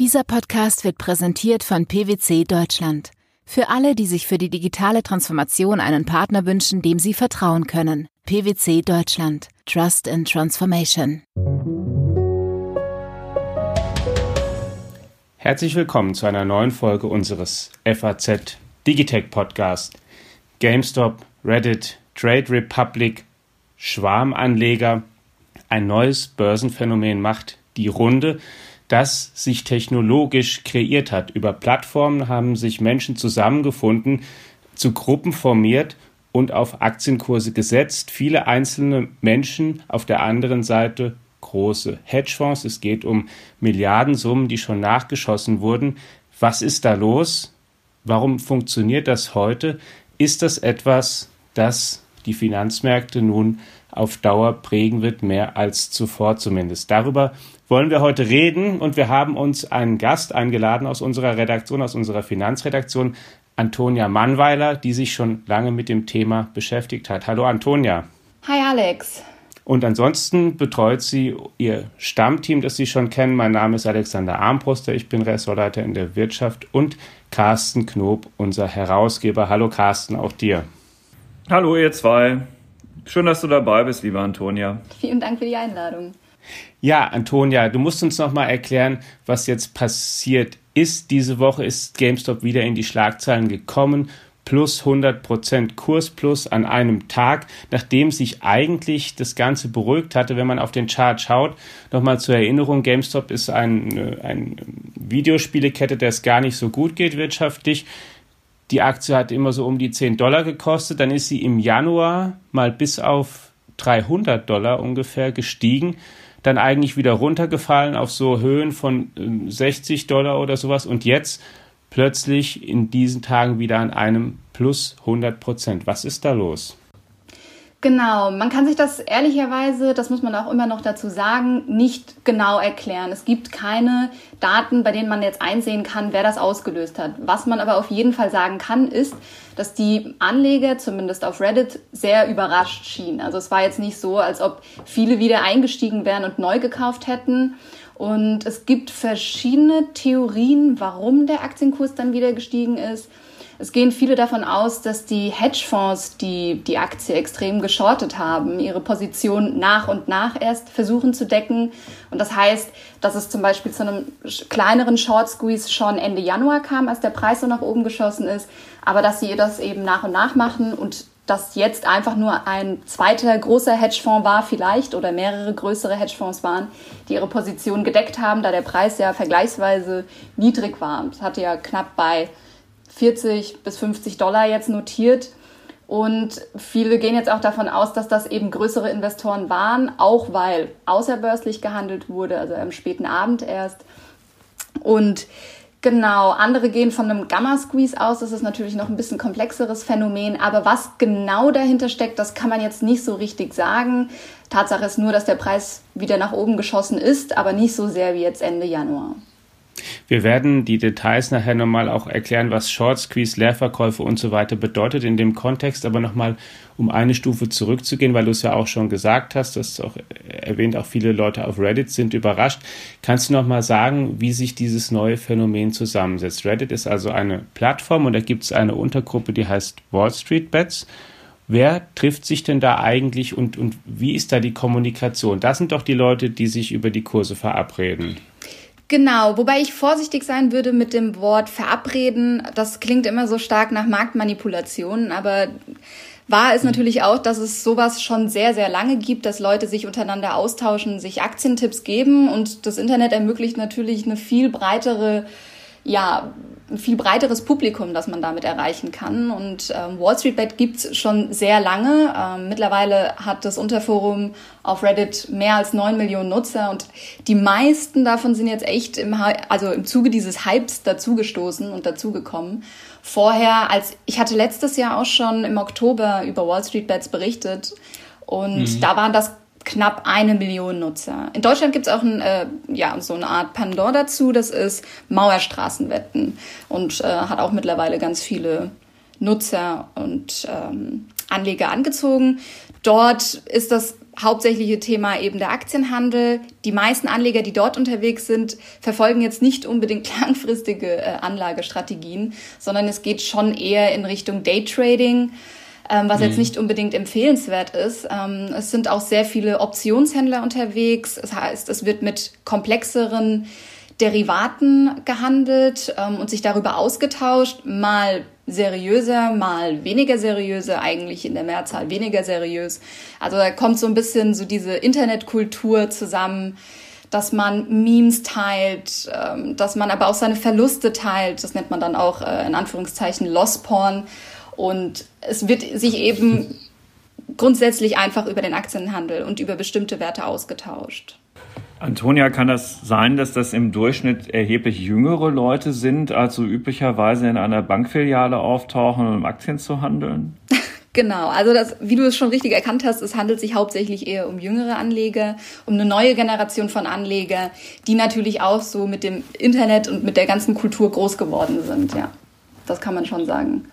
Dieser Podcast wird präsentiert von PwC Deutschland. Für alle, die sich für die digitale Transformation einen Partner wünschen, dem sie vertrauen können. PwC Deutschland. Trust in Transformation. Herzlich willkommen zu einer neuen Folge unseres FAZ Digitech Podcast. GameStop, Reddit, Trade Republic, Schwarmanleger. Ein neues Börsenphänomen macht die Runde, das sich technologisch kreiert hat. Über Plattformen haben sich Menschen zusammengefunden, zu Gruppen formiert und auf Aktienkurse gesetzt. Viele einzelne Menschen auf der anderen Seite große Hedgefonds. Es geht um Milliardensummen, die schon nachgeschossen wurden. Was ist da los? Warum funktioniert das heute? Ist das etwas, das die Finanzmärkte nun auf Dauer prägen wird, mehr als zuvor zumindest? Darüber wollen wir heute reden und wir haben uns einen Gast eingeladen aus unserer Redaktion, aus unserer Finanzredaktion, Antonia Mannweiler, die sich schon lange mit dem Thema beschäftigt hat. Hallo Antonia. Hi Alex. Und ansonsten betreut sie ihr Stammteam, das Sie schon kennen. Mein Name ist Alexander Armbruster, ich bin Ressortleiter in der Wirtschaft und Carsten Knob, unser Herausgeber. Hallo Carsten, auch dir. Hallo ihr zwei. Schön, dass du dabei bist, liebe Antonia. Vielen Dank für die Einladung. Ja, Antonia, du musst uns noch mal erklären, was jetzt passiert ist. Diese Woche ist GameStop wieder in die Schlagzeilen gekommen plus 100 Prozent Kursplus an einem Tag, nachdem sich eigentlich das Ganze beruhigt hatte. Wenn man auf den Chart schaut, nochmal zur Erinnerung, GameStop ist ein, ein Videospielekette, der es gar nicht so gut geht wirtschaftlich. Die Aktie hat immer so um die 10 Dollar gekostet, dann ist sie im Januar mal bis auf 300 Dollar ungefähr gestiegen, dann eigentlich wieder runtergefallen auf so Höhen von 60 ähm, Dollar oder sowas und jetzt plötzlich in diesen Tagen wieder an einem plus 100 Prozent. Was ist da los? Genau, man kann sich das ehrlicherweise, das muss man auch immer noch dazu sagen, nicht genau erklären. Es gibt keine Daten, bei denen man jetzt einsehen kann, wer das ausgelöst hat. Was man aber auf jeden Fall sagen kann, ist, dass die Anleger, zumindest auf Reddit, sehr überrascht schienen. Also es war jetzt nicht so, als ob viele wieder eingestiegen wären und neu gekauft hätten. Und es gibt verschiedene Theorien, warum der Aktienkurs dann wieder gestiegen ist. Es gehen viele davon aus, dass die Hedgefonds, die die Aktie extrem geschortet haben, ihre Position nach und nach erst versuchen zu decken. Und das heißt, dass es zum Beispiel zu einem kleineren Short Squeeze schon Ende Januar kam, als der Preis so nach oben geschossen ist, aber dass sie das eben nach und nach machen und dass jetzt einfach nur ein zweiter großer Hedgefonds war vielleicht oder mehrere größere Hedgefonds waren, die ihre Position gedeckt haben, da der Preis ja vergleichsweise niedrig war. Es hatte ja knapp bei 40 bis 50 Dollar jetzt notiert. Und viele gehen jetzt auch davon aus, dass das eben größere Investoren waren, auch weil außerbörslich gehandelt wurde, also am späten Abend erst. Und Genau, andere gehen von einem Gamma-Squeeze aus. Das ist natürlich noch ein bisschen komplexeres Phänomen. Aber was genau dahinter steckt, das kann man jetzt nicht so richtig sagen. Tatsache ist nur, dass der Preis wieder nach oben geschossen ist, aber nicht so sehr wie jetzt Ende Januar. Wir werden die Details nachher nochmal auch erklären, was Short Squeeze, Leerverkäufe und so weiter bedeutet in dem Kontext, aber nochmal um eine Stufe zurückzugehen, weil du es ja auch schon gesagt hast, das auch erwähnt, auch viele Leute auf Reddit sind überrascht. Kannst du nochmal sagen, wie sich dieses neue Phänomen zusammensetzt? Reddit ist also eine Plattform und da gibt es eine Untergruppe, die heißt Wall Street Bets. Wer trifft sich denn da eigentlich und, und wie ist da die Kommunikation? Das sind doch die Leute, die sich über die Kurse verabreden. Genau, wobei ich vorsichtig sein würde mit dem Wort verabreden. Das klingt immer so stark nach Marktmanipulation, aber wahr ist natürlich auch, dass es sowas schon sehr, sehr lange gibt, dass Leute sich untereinander austauschen, sich Aktientipps geben und das Internet ermöglicht natürlich eine viel breitere ja, ein viel breiteres Publikum, das man damit erreichen kann. Und ähm, Wall Street Bet gibt's schon sehr lange. Ähm, mittlerweile hat das Unterforum auf Reddit mehr als neun Millionen Nutzer und die meisten davon sind jetzt echt im, also im Zuge dieses Hypes dazugestoßen und dazugekommen. Vorher, als ich hatte letztes Jahr auch schon im Oktober über Wall Street Bets berichtet und mhm. da waren das knapp eine Million Nutzer. In Deutschland gibt es auch ein, äh, ja, so eine Art Pandor dazu, das ist Mauerstraßenwetten und äh, hat auch mittlerweile ganz viele Nutzer und ähm, Anleger angezogen. Dort ist das hauptsächliche Thema eben der Aktienhandel. Die meisten Anleger, die dort unterwegs sind, verfolgen jetzt nicht unbedingt langfristige äh, Anlagestrategien, sondern es geht schon eher in Richtung Daytrading, ähm, was mhm. jetzt nicht unbedingt empfehlenswert ist. Ähm, es sind auch sehr viele Optionshändler unterwegs. Das heißt, es wird mit komplexeren Derivaten gehandelt ähm, und sich darüber ausgetauscht, mal seriöser, mal weniger seriöse, eigentlich in der Mehrzahl weniger seriös. Also da kommt so ein bisschen so diese Internetkultur zusammen, dass man Memes teilt, ähm, dass man aber auch seine Verluste teilt. Das nennt man dann auch äh, in Anführungszeichen Loss Porn. Und es wird sich eben grundsätzlich einfach über den Aktienhandel und über bestimmte Werte ausgetauscht. Antonia, kann das sein, dass das im Durchschnitt erheblich jüngere Leute sind, als so üblicherweise in einer Bankfiliale auftauchen, um Aktien zu handeln? Genau, also das, wie du es schon richtig erkannt hast, es handelt sich hauptsächlich eher um jüngere Anleger, um eine neue Generation von Anleger, die natürlich auch so mit dem Internet und mit der ganzen Kultur groß geworden sind, ja. Das kann man schon sagen.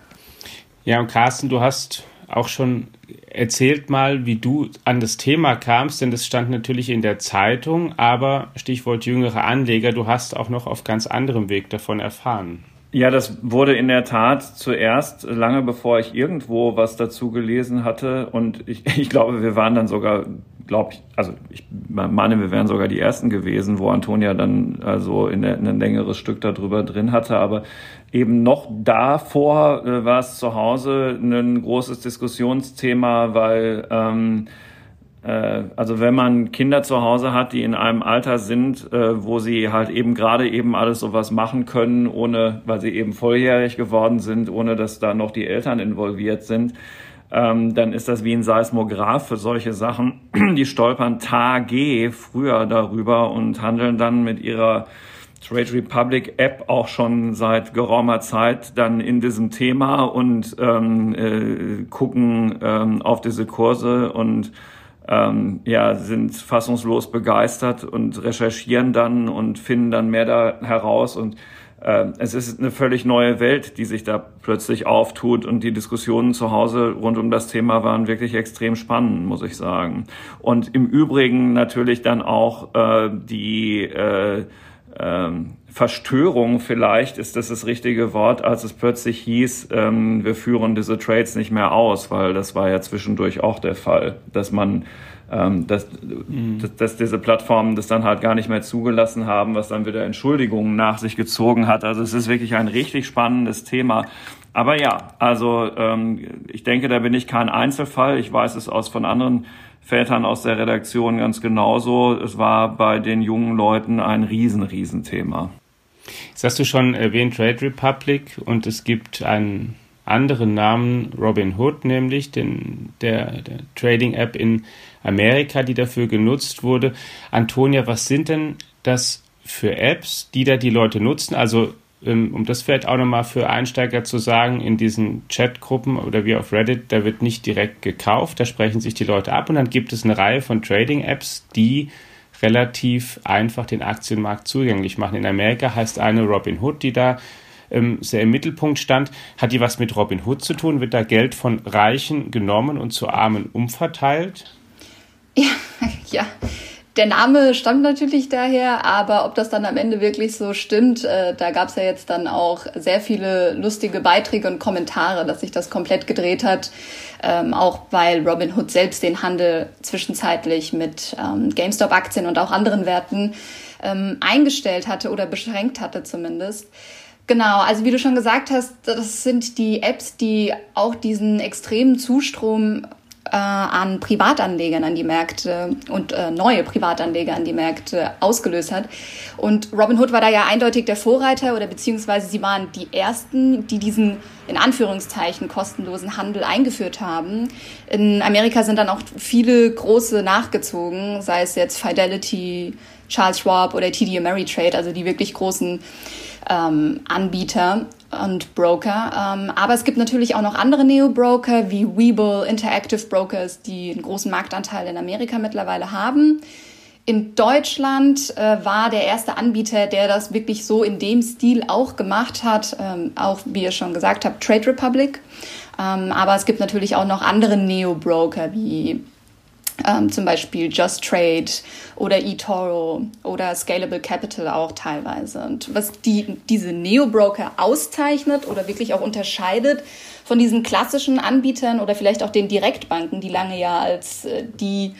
Ja, und Carsten, du hast auch schon erzählt mal, wie du an das Thema kamst, denn das stand natürlich in der Zeitung, aber Stichwort jüngere Anleger, du hast auch noch auf ganz anderem Weg davon erfahren. Ja, das wurde in der Tat zuerst, lange bevor ich irgendwo was dazu gelesen hatte. Und ich, ich glaube, wir waren dann sogar, glaube ich, also ich meine, wir wären sogar die Ersten gewesen, wo Antonia dann also in, in ein längeres Stück darüber drin hatte. Aber eben noch davor äh, war es zu Hause ein großes Diskussionsthema, weil ähm, äh, also wenn man Kinder zu Hause hat, die in einem Alter sind, äh, wo sie halt eben gerade eben alles sowas machen können, ohne, weil sie eben volljährig geworden sind, ohne dass da noch die Eltern involviert sind, ähm, dann ist das wie ein Seismograph für solche Sachen. Die stolpern Tage früher darüber und handeln dann mit ihrer Trade Republic App auch schon seit geraumer Zeit dann in diesem Thema und ähm, äh, gucken ähm, auf diese Kurse und ähm, ja, sind fassungslos begeistert und recherchieren dann und finden dann mehr da heraus und es ist eine völlig neue Welt, die sich da plötzlich auftut und die Diskussionen zu Hause rund um das Thema waren wirklich extrem spannend, muss ich sagen. Und im Übrigen natürlich dann auch äh, die äh, ähm, Verstörung vielleicht ist das das richtige Wort, als es plötzlich hieß, ähm, wir führen diese Trades nicht mehr aus, weil das war ja zwischendurch auch der Fall, dass man ähm, dass, mhm. dass, dass diese Plattformen das dann halt gar nicht mehr zugelassen haben, was dann wieder Entschuldigungen nach sich gezogen hat. Also es ist wirklich ein richtig spannendes Thema. Aber ja, also ähm, ich denke, da bin ich kein Einzelfall. Ich weiß es aus von anderen Vätern aus der Redaktion ganz genauso. Es war bei den jungen Leuten ein riesen, riesen Thema. Jetzt hast du schon erwähnt Trade Republic und es gibt einen anderen Namen, Robin Hood nämlich, den, der, der Trading-App in Amerika, die dafür genutzt wurde. Antonia, was sind denn das für Apps, die da die Leute nutzen? Also ähm, um das vielleicht auch nochmal für Einsteiger zu sagen, in diesen Chatgruppen oder wie auf Reddit, da wird nicht direkt gekauft, da sprechen sich die Leute ab und dann gibt es eine Reihe von Trading-Apps, die relativ einfach den Aktienmarkt zugänglich machen. In Amerika heißt eine Robinhood, die da ähm, sehr im Mittelpunkt stand. Hat die was mit Robinhood zu tun? Wird da Geld von Reichen genommen und zu Armen umverteilt? Ja, ja der Name stammt natürlich daher, aber ob das dann am Ende wirklich so stimmt, äh, da gab es ja jetzt dann auch sehr viele lustige Beiträge und Kommentare, dass sich das komplett gedreht hat. Ähm, auch weil Robin Hood selbst den Handel zwischenzeitlich mit ähm, GameStop-Aktien und auch anderen Werten ähm, eingestellt hatte oder beschränkt hatte zumindest. Genau, also wie du schon gesagt hast, das sind die Apps, die auch diesen extremen Zustrom äh, an Privatanlegern an die Märkte und äh, neue Privatanleger an die Märkte ausgelöst hat. Und Robinhood war da ja eindeutig der Vorreiter oder beziehungsweise sie waren die ersten, die diesen in Anführungszeichen kostenlosen Handel eingeführt haben. In Amerika sind dann auch viele große nachgezogen, sei es jetzt Fidelity, Charles Schwab oder TD Ameritrade, also die wirklich großen ähm, Anbieter und Broker. Ähm, aber es gibt natürlich auch noch andere Neo-Broker wie Webull, Interactive Brokers, die einen großen Marktanteil in Amerika mittlerweile haben. In Deutschland äh, war der erste Anbieter, der das wirklich so in dem Stil auch gemacht hat, ähm, auch wie ihr schon gesagt habt, Trade Republic. Ähm, aber es gibt natürlich auch noch andere Neo-Broker wie ähm, zum Beispiel Just Trade oder eToro oder Scalable Capital auch teilweise. Und was die, diese Neo-Broker auszeichnet oder wirklich auch unterscheidet von diesen klassischen Anbietern oder vielleicht auch den Direktbanken, die lange ja als äh, die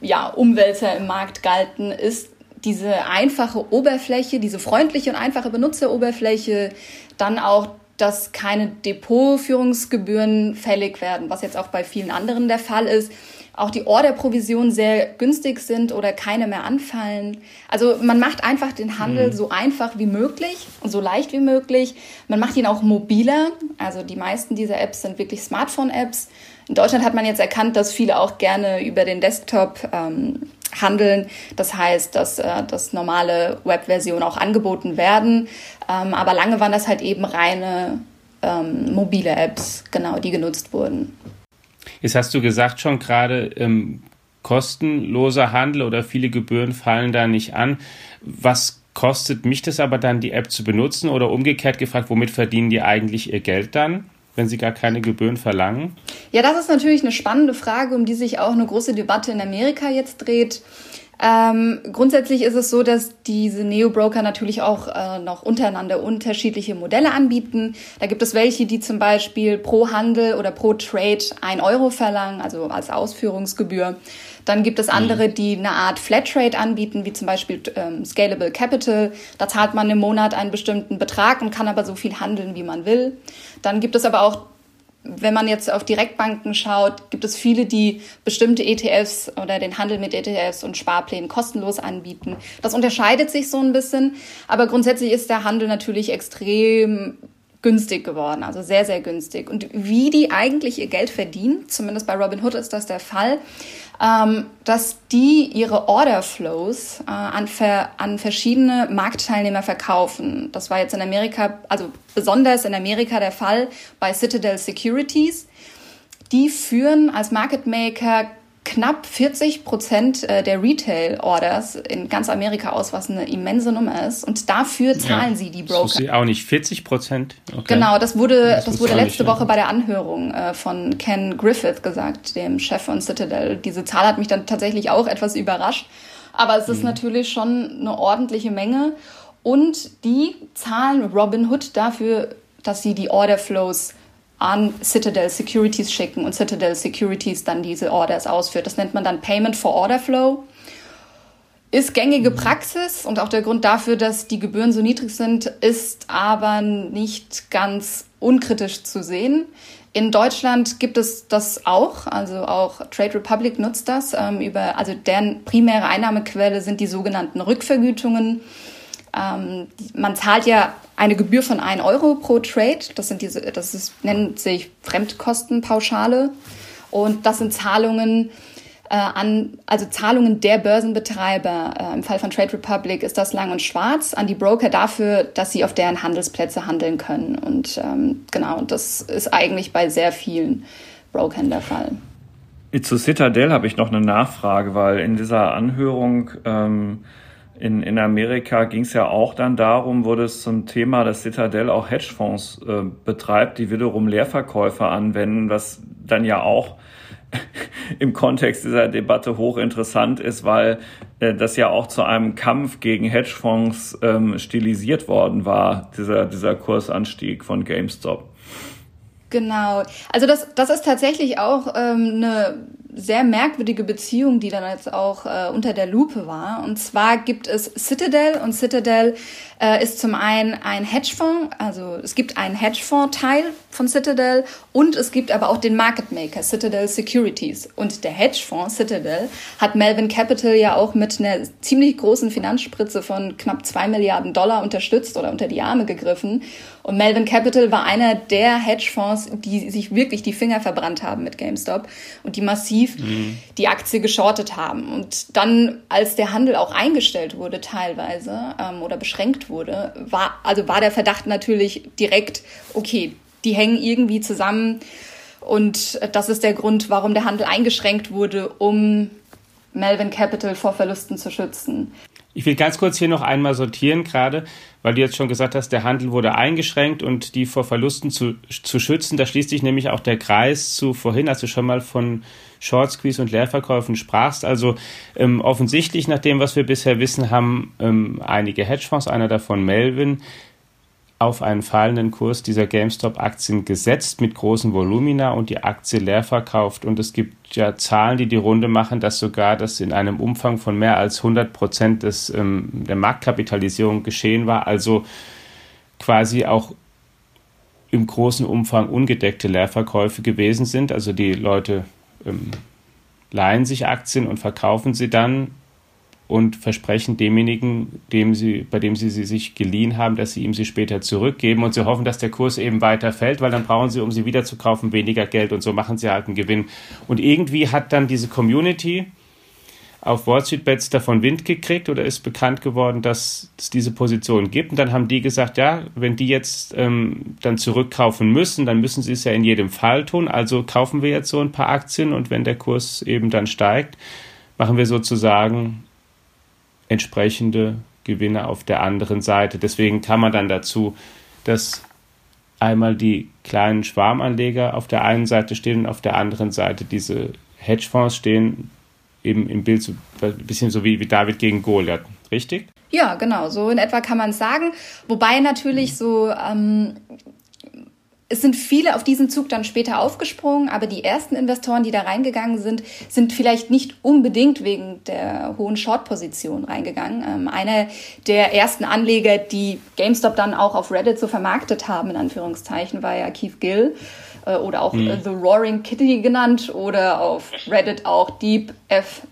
ja, Umwälzer im Markt galten, ist diese einfache Oberfläche, diese freundliche und einfache Benutzeroberfläche, dann auch dass keine Depotführungsgebühren fällig werden, was jetzt auch bei vielen anderen der Fall ist auch die Orderprovisionen sehr günstig sind oder keine mehr anfallen. Also man macht einfach den Handel mhm. so einfach wie möglich und so leicht wie möglich. Man macht ihn auch mobiler. Also die meisten dieser Apps sind wirklich Smartphone-Apps. In Deutschland hat man jetzt erkannt, dass viele auch gerne über den Desktop ähm, handeln. Das heißt, dass, äh, dass normale Webversionen auch angeboten werden. Ähm, aber lange waren das halt eben reine ähm, mobile Apps, genau, die genutzt wurden. Jetzt hast du gesagt schon gerade, ähm, kostenloser Handel oder viele Gebühren fallen da nicht an. Was kostet mich das aber dann, die App zu benutzen? Oder umgekehrt gefragt, womit verdienen die eigentlich ihr Geld dann? wenn sie gar keine Gebühren verlangen? Ja, das ist natürlich eine spannende Frage, um die sich auch eine große Debatte in Amerika jetzt dreht. Ähm, grundsätzlich ist es so, dass diese Neo-Broker natürlich auch äh, noch untereinander unterschiedliche Modelle anbieten. Da gibt es welche, die zum Beispiel pro Handel oder pro Trade ein Euro verlangen, also als Ausführungsgebühr. Dann gibt es andere, mhm. die eine Art Flatrate anbieten, wie zum Beispiel ähm, Scalable Capital. Da zahlt man im Monat einen bestimmten Betrag und kann aber so viel handeln, wie man will. Dann gibt es aber auch wenn man jetzt auf Direktbanken schaut, gibt es viele, die bestimmte ETFs oder den Handel mit ETFs und Sparplänen kostenlos anbieten. Das unterscheidet sich so ein bisschen, aber grundsätzlich ist der Handel natürlich extrem günstig geworden, also sehr, sehr günstig. Und wie die eigentlich ihr Geld verdienen, zumindest bei Robinhood ist das der Fall, ähm, dass die ihre Order-Flows äh, an, ver an verschiedene Marktteilnehmer verkaufen. Das war jetzt in Amerika, also besonders in Amerika der Fall bei Citadel Securities. Die führen als Market Maker knapp 40 Prozent äh, der Retail-Orders in ganz Amerika aus, was eine immense Nummer ist. Und dafür zahlen ja, sie die Broker. Das auch nicht 40 Prozent. Okay. Genau, das wurde, das, das wurde letzte Woche bei der Anhörung äh, von Ken Griffith gesagt, dem Chef von Citadel. Diese Zahl hat mich dann tatsächlich auch etwas überrascht. Aber es ist mhm. natürlich schon eine ordentliche Menge. Und die zahlen Robinhood dafür, dass sie die Order Flows an Citadel Securities schicken und Citadel Securities dann diese Orders ausführt. Das nennt man dann Payment for Order Flow. Ist gängige Praxis und auch der Grund dafür, dass die Gebühren so niedrig sind, ist aber nicht ganz unkritisch zu sehen. In Deutschland gibt es das auch, also auch Trade Republic nutzt das ähm, über, also deren primäre Einnahmequelle sind die sogenannten Rückvergütungen. Ähm, man zahlt ja eine Gebühr von 1 Euro pro Trade. Das sind diese, das ist, nennt sich Fremdkostenpauschale. Und das sind Zahlungen äh, an, also Zahlungen der Börsenbetreiber. Äh, Im Fall von Trade Republic ist das lang und schwarz an die Broker dafür, dass sie auf deren Handelsplätze handeln können. Und ähm, genau, das ist eigentlich bei sehr vielen Brokern der Fall. Zu Citadel habe ich noch eine Nachfrage, weil in dieser Anhörung ähm, in, in Amerika ging es ja auch dann darum, wurde es zum Thema, dass Citadel auch Hedgefonds äh, betreibt, die wiederum Leerverkäufe anwenden, was dann ja auch im Kontext dieser Debatte hochinteressant ist, weil äh, das ja auch zu einem Kampf gegen Hedgefonds ähm, stilisiert worden war, dieser, dieser Kursanstieg von GameStop. Genau. Also das, das ist tatsächlich auch ähm, eine sehr merkwürdige Beziehung, die dann jetzt auch äh, unter der Lupe war. Und zwar gibt es Citadel und Citadel äh, ist zum einen ein Hedgefonds, also es gibt einen Hedgefonds-Teil von Citadel und es gibt aber auch den Market Maker, Citadel Securities. Und der Hedgefonds Citadel hat Melvin Capital ja auch mit einer ziemlich großen Finanzspritze von knapp zwei Milliarden Dollar unterstützt oder unter die Arme gegriffen. Und Melvin Capital war einer der Hedgefonds, die sich wirklich die Finger verbrannt haben mit GameStop und die massiv mhm. die Aktie geschortet haben. Und dann, als der Handel auch eingestellt wurde teilweise ähm, oder beschränkt wurde, war, also war der Verdacht natürlich direkt, okay, die hängen irgendwie zusammen. Und das ist der Grund, warum der Handel eingeschränkt wurde, um Melvin Capital vor Verlusten zu schützen. Ich will ganz kurz hier noch einmal sortieren, gerade weil du jetzt schon gesagt hast, der Handel wurde eingeschränkt und die vor Verlusten zu, zu schützen. Da schließt sich nämlich auch der Kreis zu vorhin, als du schon mal von Short Squeeze und Leerverkäufen sprachst. Also ähm, offensichtlich, nach dem, was wir bisher wissen, haben ähm, einige Hedgefonds, einer davon Melvin, auf einen fallenden Kurs dieser GameStop-Aktien gesetzt mit großen Volumina und die Aktie leer verkauft. Und es gibt ja Zahlen, die die Runde machen, dass sogar das in einem Umfang von mehr als 100 Prozent ähm, der Marktkapitalisierung geschehen war. Also quasi auch im großen Umfang ungedeckte Leerverkäufe gewesen sind. Also die Leute ähm, leihen sich Aktien und verkaufen sie dann und versprechen demjenigen, dem sie, bei dem sie sie sich geliehen haben, dass sie ihm sie später zurückgeben und sie hoffen, dass der Kurs eben weiter fällt, weil dann brauchen sie, um sie wieder zu kaufen, weniger Geld und so machen sie halt einen Gewinn. Und irgendwie hat dann diese Community auf Wall Street Bets davon Wind gekriegt oder ist bekannt geworden, dass es diese Position gibt. Und dann haben die gesagt, ja, wenn die jetzt ähm, dann zurückkaufen müssen, dann müssen sie es ja in jedem Fall tun. Also kaufen wir jetzt so ein paar Aktien und wenn der Kurs eben dann steigt, machen wir sozusagen entsprechende Gewinne auf der anderen Seite. Deswegen kann man dann dazu, dass einmal die kleinen Schwarmanleger auf der einen Seite stehen und auf der anderen Seite diese Hedgefonds stehen, eben im Bild so ein bisschen so wie, wie David gegen Goliath, richtig? Ja, genau, so in etwa kann man es sagen. Wobei natürlich so ähm, es sind viele auf diesen Zug dann später aufgesprungen, aber die ersten Investoren, die da reingegangen sind, sind vielleicht nicht unbedingt wegen der hohen Short-Position reingegangen. Ähm, einer der ersten Anleger, die GameStop dann auch auf Reddit so vermarktet haben, in Anführungszeichen, war ja Keith Gill äh, oder auch mhm. The Roaring Kitty genannt oder auf Reddit auch Deep F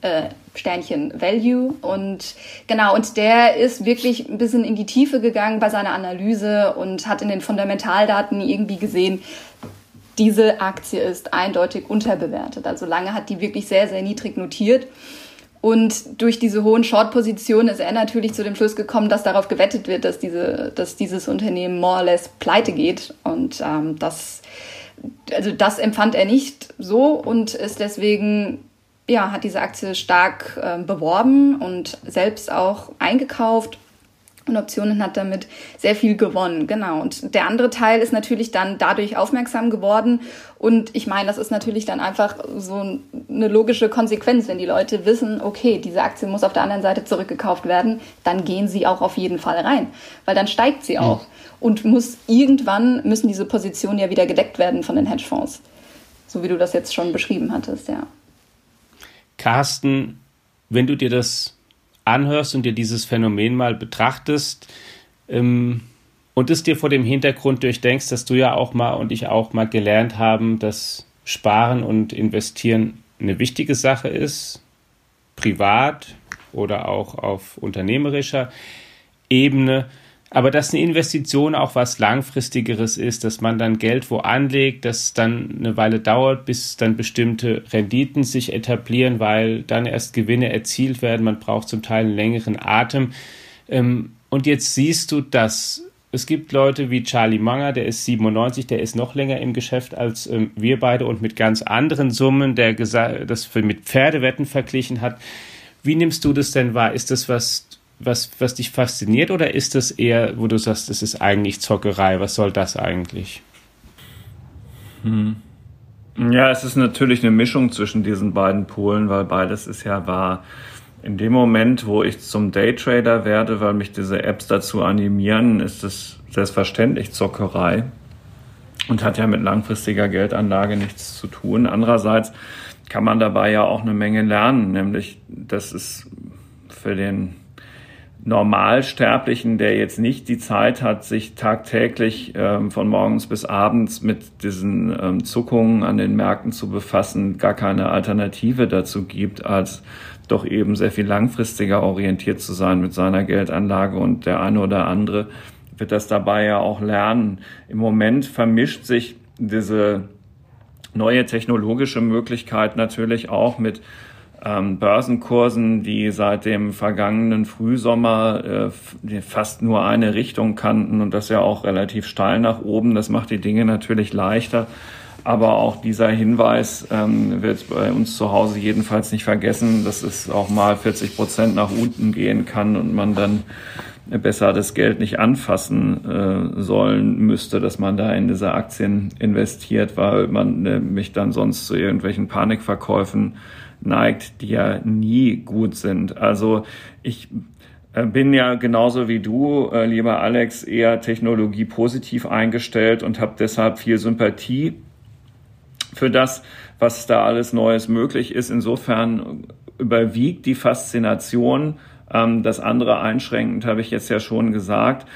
äh, Sternchen Value. Und genau, und der ist wirklich ein bisschen in die Tiefe gegangen bei seiner Analyse und hat in den Fundamentaldaten irgendwie gesehen, diese Aktie ist eindeutig unterbewertet. Also lange hat die wirklich sehr, sehr niedrig notiert. Und durch diese hohen Short-Positionen ist er natürlich zu dem Schluss gekommen, dass darauf gewettet wird, dass, diese, dass dieses Unternehmen more or less pleite geht. Und ähm, das, also das empfand er nicht so und ist deswegen ja, hat diese Aktie stark äh, beworben und selbst auch eingekauft und Optionen hat damit sehr viel gewonnen. Genau. Und der andere Teil ist natürlich dann dadurch aufmerksam geworden. Und ich meine, das ist natürlich dann einfach so eine logische Konsequenz, wenn die Leute wissen, okay, diese Aktie muss auf der anderen Seite zurückgekauft werden, dann gehen sie auch auf jeden Fall rein, weil dann steigt sie auch. Und muss irgendwann müssen diese Positionen ja wieder gedeckt werden von den Hedgefonds. So wie du das jetzt schon beschrieben hattest, ja. Carsten, wenn du dir das anhörst und dir dieses Phänomen mal betrachtest ähm, und es dir vor dem Hintergrund durchdenkst, dass du ja auch mal und ich auch mal gelernt haben, dass Sparen und Investieren eine wichtige Sache ist, privat oder auch auf unternehmerischer Ebene aber dass eine Investition auch was Langfristigeres ist, dass man dann Geld wo anlegt, dass dann eine Weile dauert, bis dann bestimmte Renditen sich etablieren, weil dann erst Gewinne erzielt werden. Man braucht zum Teil einen längeren Atem. Ähm, und jetzt siehst du, dass es gibt Leute wie Charlie Munger, der ist 97, der ist noch länger im Geschäft als ähm, wir beide und mit ganz anderen Summen, der das mit Pferdewetten verglichen hat. Wie nimmst du das denn wahr? Ist das was was, was dich fasziniert oder ist das eher, wo du sagst, das ist eigentlich Zockerei? Was soll das eigentlich? Hm. Ja, es ist natürlich eine Mischung zwischen diesen beiden Polen, weil beides ist ja wahr. In dem Moment, wo ich zum Daytrader werde, weil mich diese Apps dazu animieren, ist es selbstverständlich Zockerei und hat ja mit langfristiger Geldanlage nichts zu tun. Andererseits kann man dabei ja auch eine Menge lernen, nämlich dass es für den Normalsterblichen, der jetzt nicht die Zeit hat, sich tagtäglich ähm, von morgens bis abends mit diesen ähm, Zuckungen an den Märkten zu befassen, gar keine Alternative dazu gibt, als doch eben sehr viel langfristiger orientiert zu sein mit seiner Geldanlage und der eine oder andere wird das dabei ja auch lernen. Im Moment vermischt sich diese neue technologische Möglichkeit natürlich auch mit ähm, Börsenkursen, die seit dem vergangenen Frühsommer äh, fast nur eine Richtung kannten und das ja auch relativ steil nach oben. Das macht die Dinge natürlich leichter. Aber auch dieser Hinweis ähm, wird bei uns zu Hause jedenfalls nicht vergessen, dass es auch mal 40 Prozent nach unten gehen kann und man dann besser das Geld nicht anfassen äh, sollen müsste, dass man da in diese Aktien investiert, weil man äh, mich dann sonst zu irgendwelchen Panikverkäufen neigt, die ja nie gut sind. Also ich äh, bin ja genauso wie du, äh, lieber Alex, eher technologiepositiv eingestellt und habe deshalb viel Sympathie für das, was da alles Neues möglich ist. Insofern überwiegt die Faszination. Ähm, das andere einschränkend habe ich jetzt ja schon gesagt.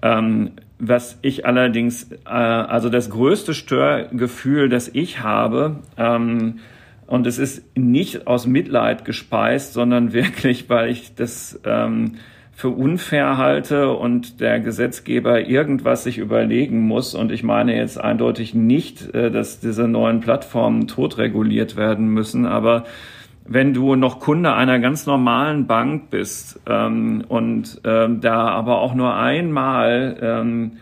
Ähm, was ich allerdings, äh, also das größte Störgefühl, das ich habe, ähm, und es ist nicht aus Mitleid gespeist, sondern wirklich, weil ich das ähm, für unfair halte und der Gesetzgeber irgendwas sich überlegen muss. Und ich meine jetzt eindeutig nicht, äh, dass diese neuen Plattformen totreguliert werden müssen, aber wenn du noch Kunde einer ganz normalen Bank bist ähm, und ähm, da aber auch nur einmal, ähm,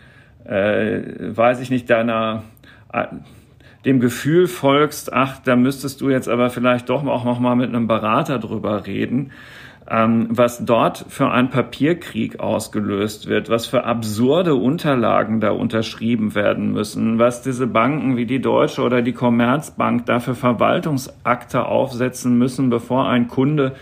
äh, weiß ich nicht, deiner äh, dem Gefühl folgst, ach, da müsstest du jetzt aber vielleicht doch auch noch mal mit einem Berater drüber reden, ähm, was dort für ein Papierkrieg ausgelöst wird, was für absurde Unterlagen da unterschrieben werden müssen, was diese Banken wie die Deutsche oder die Commerzbank dafür Verwaltungsakte aufsetzen müssen, bevor ein Kunde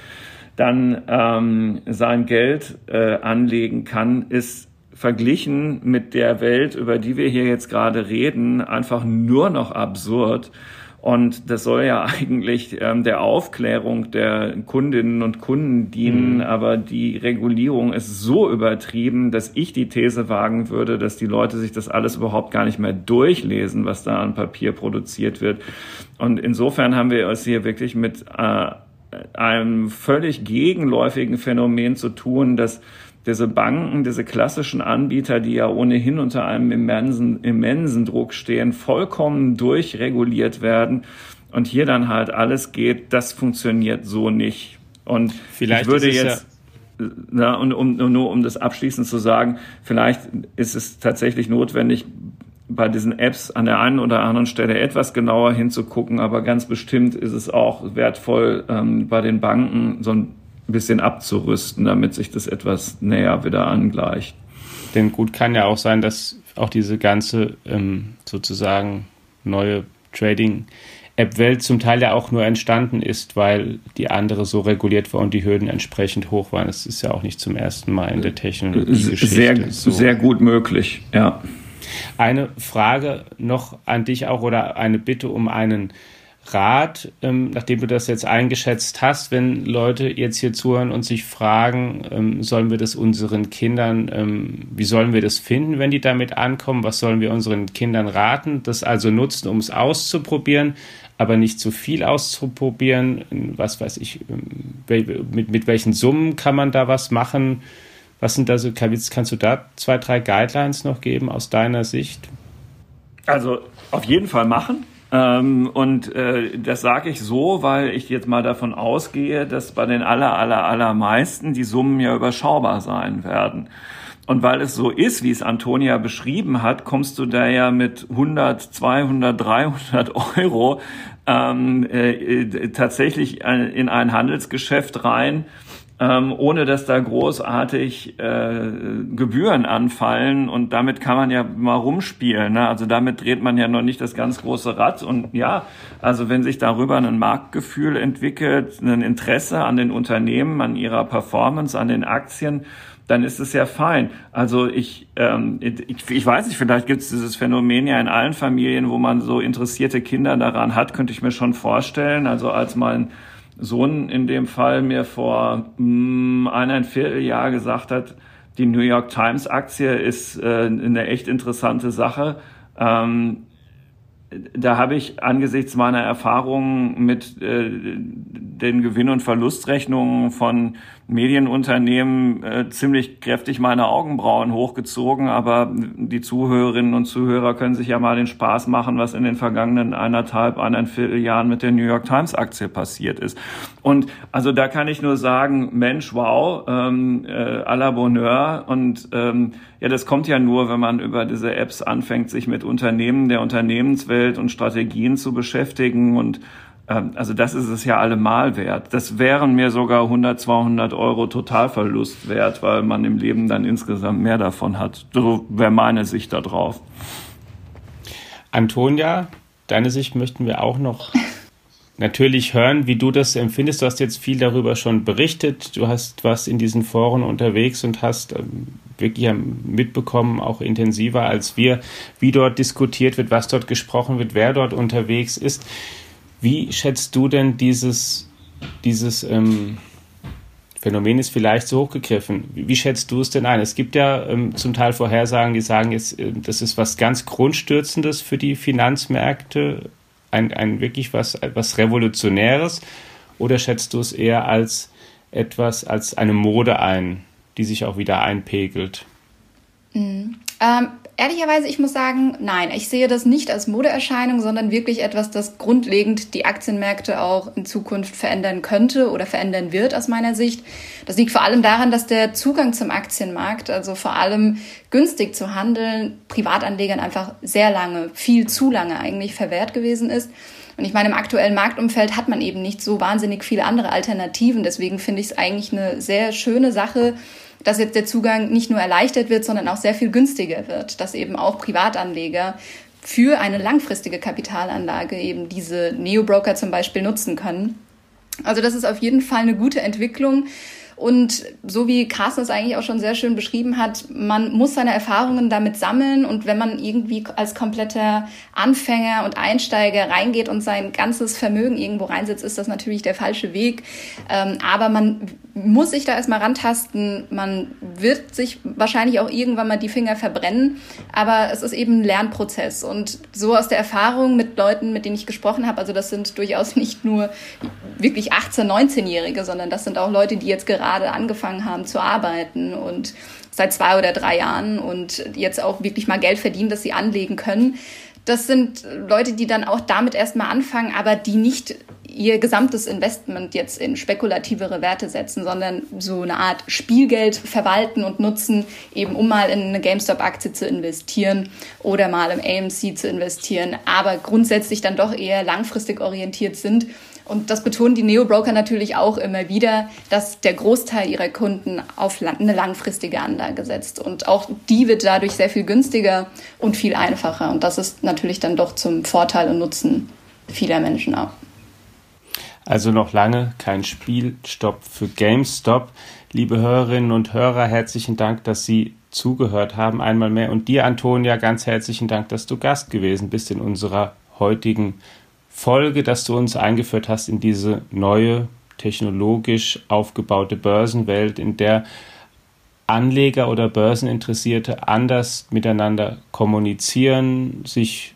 dann ähm, sein Geld äh, anlegen kann, ist verglichen mit der Welt, über die wir hier jetzt gerade reden, einfach nur noch absurd. Und das soll ja eigentlich ähm, der Aufklärung der Kundinnen und Kunden dienen, mhm. aber die Regulierung ist so übertrieben, dass ich die These wagen würde, dass die Leute sich das alles überhaupt gar nicht mehr durchlesen, was da an Papier produziert wird. Und insofern haben wir es hier wirklich mit äh, einem völlig gegenläufigen Phänomen zu tun, dass diese Banken, diese klassischen Anbieter, die ja ohnehin unter einem immensen, immensen Druck stehen, vollkommen durchreguliert werden und hier dann halt alles geht, das funktioniert so nicht. Und vielleicht ich würde jetzt, ja na, und um, nur um das abschließend zu sagen, vielleicht ist es tatsächlich notwendig, bei diesen Apps an der einen oder anderen Stelle etwas genauer hinzugucken, aber ganz bestimmt ist es auch wertvoll, ähm, bei den Banken so ein ein bisschen abzurüsten, damit sich das etwas näher wieder angleicht. Denn gut kann ja auch sein, dass auch diese ganze ähm, sozusagen neue Trading App-Welt zum Teil ja auch nur entstanden ist, weil die andere so reguliert war und die Hürden entsprechend hoch waren. Das ist ja auch nicht zum ersten Mal in der Technologiegeschichte. Sehr, so. sehr gut möglich, ja. Eine Frage noch an dich auch oder eine Bitte um einen Rat, ähm, nachdem du das jetzt eingeschätzt hast, wenn Leute jetzt hier zuhören und sich fragen, ähm, sollen wir das unseren Kindern, ähm, wie sollen wir das finden, wenn die damit ankommen? Was sollen wir unseren Kindern raten? Das also nutzen, um es auszuprobieren, aber nicht zu viel auszuprobieren. Was weiß ich, ähm, mit, mit welchen Summen kann man da was machen? Was sind da so, kannst du da zwei, drei Guidelines noch geben aus deiner Sicht? Also auf jeden Fall machen ähm, und äh, das sage ich so, weil ich jetzt mal davon ausgehe, dass bei den aller, aller, allermeisten die Summen ja überschaubar sein werden. Und weil es so ist, wie es Antonia beschrieben hat, kommst du da ja mit 100, 200, 300 Euro ähm, äh, tatsächlich in ein Handelsgeschäft rein, ähm, ohne dass da großartig äh, Gebühren anfallen. Und damit kann man ja mal rumspielen. Ne? Also damit dreht man ja noch nicht das ganz große Rad. Und ja, also wenn sich darüber ein Marktgefühl entwickelt, ein Interesse an den Unternehmen, an ihrer Performance, an den Aktien, dann ist es ja fein. Also ich, ähm, ich, ich weiß nicht, vielleicht gibt es dieses Phänomen ja in allen Familien, wo man so interessierte Kinder daran hat, könnte ich mir schon vorstellen. Also als mein Sohn in dem Fall mir vor mh, hm, eineinviertel Jahr gesagt hat, die New York Times Aktie ist äh, eine echt interessante Sache. Ähm, da habe ich angesichts meiner Erfahrungen mit äh, den Gewinn- und Verlustrechnungen von Medienunternehmen äh, ziemlich kräftig meine Augenbrauen hochgezogen, aber die Zuhörerinnen und Zuhörer können sich ja mal den Spaß machen, was in den vergangenen eineinhalb, eineinviertel Jahren mit der New York Times Aktie passiert ist. Und also da kann ich nur sagen, Mensch, wow, ähm, äh, à la Bonheur. Und ähm, ja, das kommt ja nur, wenn man über diese Apps anfängt, sich mit Unternehmen der Unternehmenswelt und Strategien zu beschäftigen und also das ist es ja allemal wert. Das wären mir sogar 100, 200 Euro Totalverlust wert, weil man im Leben dann insgesamt mehr davon hat. So wäre meine Sicht da drauf. Antonia, deine Sicht möchten wir auch noch natürlich hören, wie du das empfindest. Du hast jetzt viel darüber schon berichtet. Du hast was in diesen Foren unterwegs und hast ähm, wirklich mitbekommen, auch intensiver als wir, wie dort diskutiert wird, was dort gesprochen wird, wer dort unterwegs ist. Wie schätzt du denn dieses, dieses ähm, Phänomen ist vielleicht so hochgegriffen. Wie, wie, schätzt du es denn ein? Es gibt ja ähm, zum Teil Vorhersagen, die sagen jetzt, äh, das ist was ganz Grundstürzendes für die Finanzmärkte, ein, ein wirklich was, was Revolutionäres. Oder schätzt du es eher als etwas, als eine Mode ein, die sich auch wieder einpegelt? Mhm. Ähm, Ehrlicherweise, ich muss sagen, nein, ich sehe das nicht als Modeerscheinung, sondern wirklich etwas, das grundlegend die Aktienmärkte auch in Zukunft verändern könnte oder verändern wird aus meiner Sicht. Das liegt vor allem daran, dass der Zugang zum Aktienmarkt, also vor allem günstig zu handeln, Privatanlegern einfach sehr lange, viel zu lange eigentlich verwehrt gewesen ist. Und ich meine, im aktuellen Marktumfeld hat man eben nicht so wahnsinnig viele andere Alternativen. Deswegen finde ich es eigentlich eine sehr schöne Sache, dass jetzt der Zugang nicht nur erleichtert wird, sondern auch sehr viel günstiger wird, dass eben auch Privatanleger für eine langfristige Kapitalanlage eben diese Neo-Broker zum Beispiel nutzen können. Also das ist auf jeden Fall eine gute Entwicklung. Und so wie Carsten es eigentlich auch schon sehr schön beschrieben hat, man muss seine Erfahrungen damit sammeln und wenn man irgendwie als kompletter Anfänger und Einsteiger reingeht und sein ganzes Vermögen irgendwo reinsetzt, ist das natürlich der falsche Weg. Ähm, aber man muss sich da erstmal rantasten. Man wird sich wahrscheinlich auch irgendwann mal die Finger verbrennen, aber es ist eben ein Lernprozess. Und so aus der Erfahrung mit Leuten, mit denen ich gesprochen habe, also das sind durchaus nicht nur wirklich 18-, 19-Jährige, sondern das sind auch Leute, die jetzt gerade angefangen haben zu arbeiten und seit zwei oder drei Jahren und jetzt auch wirklich mal Geld verdienen, das sie anlegen können. Das sind Leute, die dann auch damit erstmal anfangen, aber die nicht ihr gesamtes Investment jetzt in spekulativere Werte setzen, sondern so eine Art Spielgeld verwalten und nutzen, eben um mal in eine GameStop-Aktie zu investieren oder mal im AMC zu investieren, aber grundsätzlich dann doch eher langfristig orientiert sind und das betonen die Neo-Broker natürlich auch immer wieder, dass der Großteil ihrer Kunden auf eine langfristige Anlage setzt. Und auch die wird dadurch sehr viel günstiger und viel einfacher. Und das ist natürlich dann doch zum Vorteil und Nutzen vieler Menschen auch. Also noch lange kein Spielstopp für GameStop. Liebe Hörerinnen und Hörer, herzlichen Dank, dass Sie zugehört haben einmal mehr. Und dir, Antonia, ganz herzlichen Dank, dass du Gast gewesen bist in unserer heutigen Folge, dass du uns eingeführt hast in diese neue technologisch aufgebaute Börsenwelt, in der Anleger oder Börseninteressierte anders miteinander kommunizieren, sich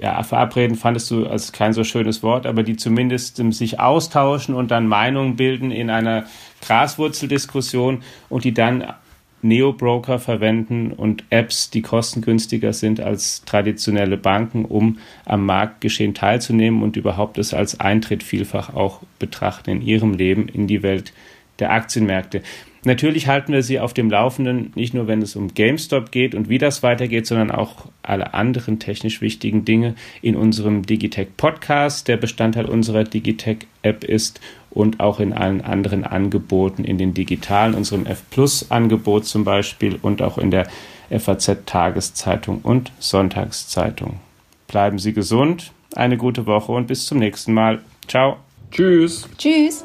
ja, verabreden fandest du als kein so schönes Wort, aber die zumindest sich austauschen und dann Meinungen bilden in einer Graswurzeldiskussion und die dann Neo-Broker verwenden und Apps, die kostengünstiger sind als traditionelle Banken, um am Marktgeschehen teilzunehmen und überhaupt es als Eintritt vielfach auch betrachten in ihrem Leben in die Welt der Aktienmärkte. Natürlich halten wir Sie auf dem Laufenden, nicht nur wenn es um GameStop geht und wie das weitergeht, sondern auch alle anderen technisch wichtigen Dinge in unserem Digitech Podcast, der Bestandteil unserer Digitech App ist und auch in allen anderen Angeboten, in den digitalen, unserem F Plus Angebot zum Beispiel und auch in der FAZ Tageszeitung und Sonntagszeitung. Bleiben Sie gesund, eine gute Woche und bis zum nächsten Mal. Ciao. Tschüss. Tschüss.